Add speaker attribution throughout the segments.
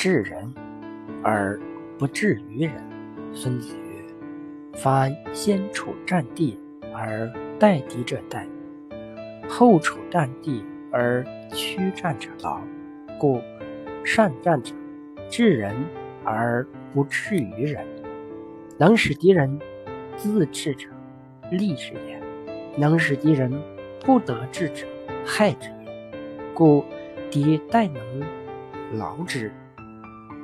Speaker 1: 治人而不治于人。孙子曰：“凡先处战地而待敌者殆，后处战地而驱战者劳。故善战者，治人而不治于人。能使敌人自治者，利之也；能使敌人不得志者，害之也。故敌待能劳之。”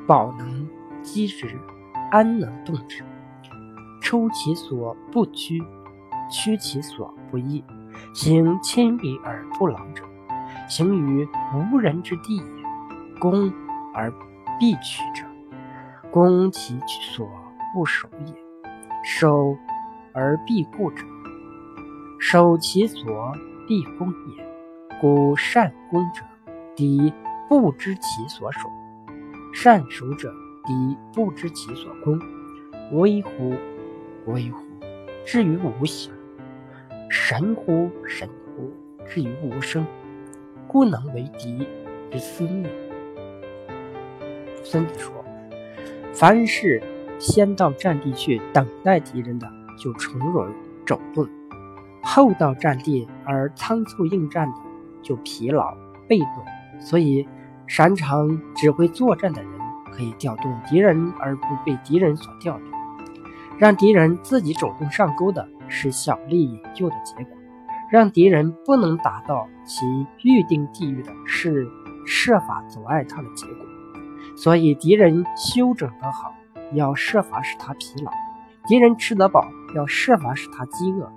Speaker 1: 保能击之，安能动之？抽其所不屈，屈其所不义。行千里而不劳者，行于无人之地也。攻而必取者，攻其所不守也。守而必固者，守其所必攻也。故善攻者，敌不知其所守。善守者，敌不知其所攻，危乎！危乎！至于无形，神乎！神乎！至于无声，故能为敌之私命。孙子说：“凡是先到战地去等待敌人的，就从容走动；后到战地而仓促应战的，就疲劳被动。所以。”擅长指挥作战的人，可以调动敌人而不被敌人所调动；让敌人自己主动上钩的是小利引诱的结果；让敌人不能达到其预定地域的是设法阻碍他的结果。所以，敌人休整得好，要设法使他疲劳；敌人吃得饱，要设法使他饥饿；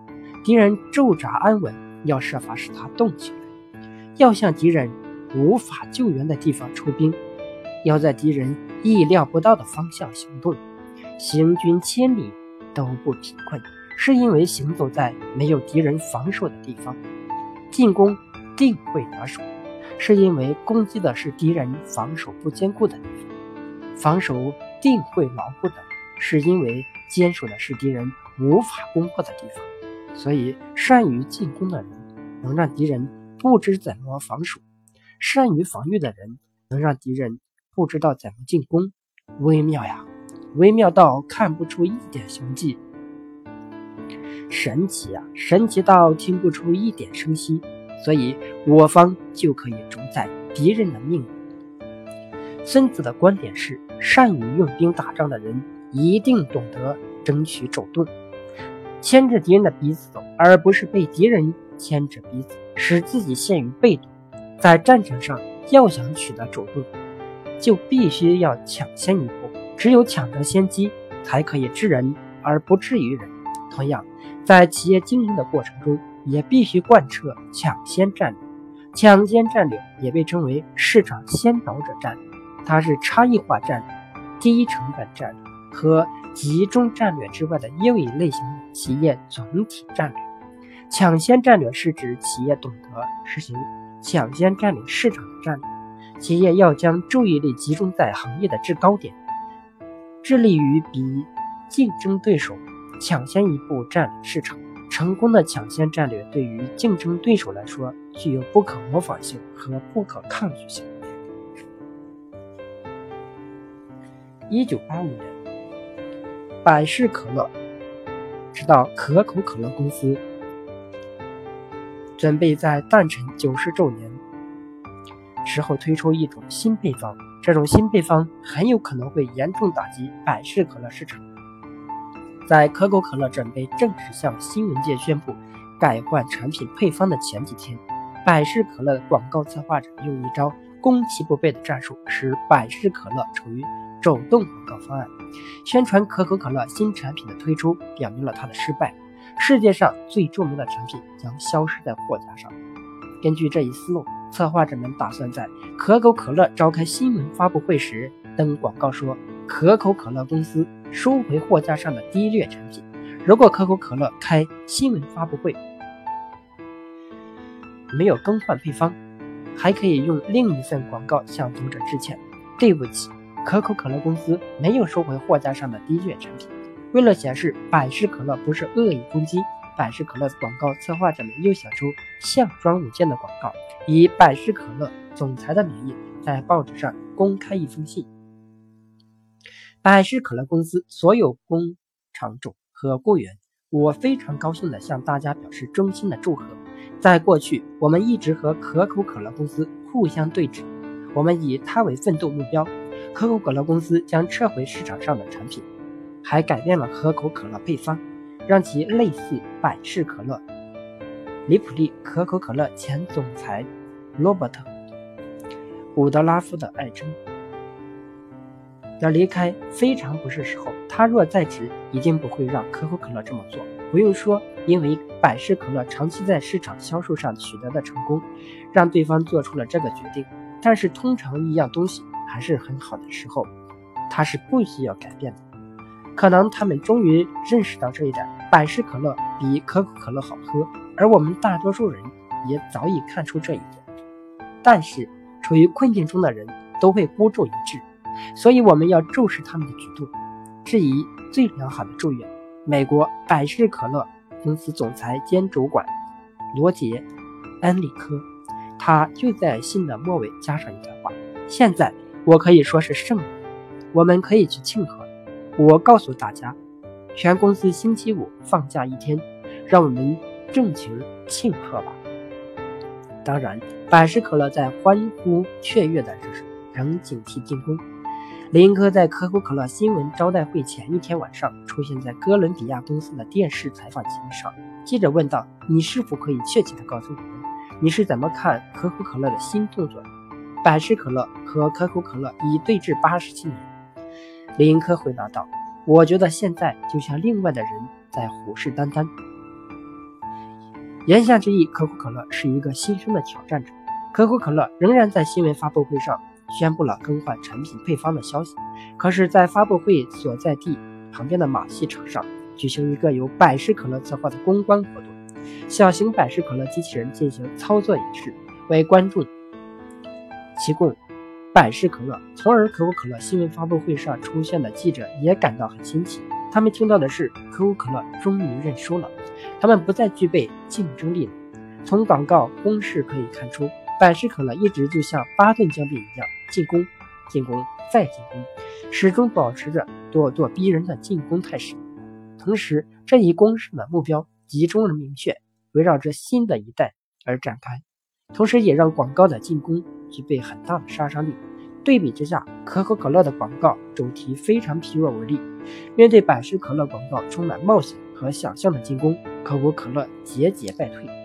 Speaker 1: 敌人驻扎安稳，要设法使他动起来。要向敌人。无法救援的地方出兵，要在敌人意料不到的方向行动，行军千里都不疲困，是因为行走在没有敌人防守的地方。进攻定会得手，是因为攻击的是敌人防守不坚固的地方。防守定会牢固的，是因为坚守的是敌人无法攻破的地方。所以，善于进攻的人，能让敌人不知怎么防守。善于防御的人，能让敌人不知道怎么进攻，微妙呀，微妙到看不出一点形迹；神奇呀，神奇到听不出一点声息。所以我方就可以主宰敌人的命运。孙子的观点是：善于用兵打仗的人，一定懂得争取主动，牵着敌人的鼻子走，而不是被敌人牵着鼻子，使自己陷于被动。在战场上，要想取得主动，就必须要抢先一步。只有抢得先机，才可以治人而不治于人。同样，在企业经营的过程中，也必须贯彻抢先战略。抢先战略也被称为市场先导者战略，它是差异化战略、低成本战略和集中战略之外的又一类型企业总体战略。抢先战略是指企业懂得实行。抢先占领市场的战略，企业要将注意力集中在行业的制高点，致力于比竞争对手抢先一步占领市场。成功的抢先战略对于竞争对手来说具有不可模仿性和不可抗拒性。一九八五年，百事可乐直到可口可乐公司。准备在诞辰九十周年时候推出一种新配方，这种新配方很有可能会严重打击百事可乐市场。在可口可乐准备正式向新闻界宣布改换产品配方的前几天，百事可乐的广告策划者用一招攻其不备的战术，使百事可乐处于走动广告方案，宣传可口可乐新产品的推出，表明了它的失败。世界上最著名的产品将消失在货架上。根据这一思路，策划者们打算在可口可乐召开新闻发布会时登广告，说可口可乐公司收回货架上的低劣产品。如果可口可乐开新闻发布会没有更换配方，还可以用另一份广告向读者致歉：对不起，可口可乐公司没有收回货架上的低劣产品。为了显示百事可乐不是恶意攻击，百事可乐广告策划者们又想出项庄舞剑的广告，以百事可乐总裁的名义在报纸上公开一封信，百事可乐公司所有工厂主和雇员，我非常高兴地向大家表示衷心的祝贺。在过去，我们一直和可口可乐公司互相对峙，我们以它为奋斗目标。可口可乐公司将撤回市场上的产品，还改变了可口可乐配方，让其类似百事可乐。里普利可口可乐前总裁罗伯特·伍德拉夫的爱称。要离开非常不是时候。他若在职，一定不会让可口可乐这么做。不用说，因为百事可乐长期在市场销售上取得的成功，让对方做出了这个决定。但是，通常一样东西还是很好的时候，它是不需要改变的。可能他们终于认识到这一点：百事可乐比可口可乐好喝，而我们大多数人也早已看出这一点。但是，处于困境中的人都会孤注一掷。所以我们要重视他们的举动，致以最良好的祝愿。美国百事可乐公司总裁兼主管罗杰·恩里科，他就在信的末尾加上一段话：“现在我可以说是圣人，我们可以去庆贺。我告诉大家，全公司星期五放假一天，让我们尽情庆贺吧。”当然，百事可乐在欢呼雀跃的时仍警惕进攻。林科在可口可乐新闻招待会前一天晚上出现在哥伦比亚公司的电视采访节目上。记者问道：“你是否可以确切地告诉我们，你是怎么看可口可乐的新动作？”百事可乐和可口可乐已对峙八十七年。林科回答道：“我觉得现在就像另外的人在虎视眈眈。言下之意，可口可乐是一个新生的挑战者。可口可乐仍然在新闻发布会上。”宣布了更换产品配方的消息，可是，在发布会所在地旁边的马戏场上举行一个由百事可乐策划的公关活动，小型百事可乐机器人进行操作演示，为观众提供百事可乐。从而，可口可乐新闻发布会上出现的记者也感到很新奇，他们听到的是可口可乐终于认输了，他们不再具备竞争力了。从广告公式可以看出，百事可乐一直就像巴顿将军一样。进攻，进攻，再进攻，始终保持着咄咄逼人的进攻态势。同时，这一攻势的目标集中而明确，围绕着新的一代而展开，同时也让广告的进攻具备很大的杀伤力。对比之下，可口可乐的广告主题非常疲弱无力。面对百事可乐广告充满冒险和想象的进攻，可口可乐节节败退。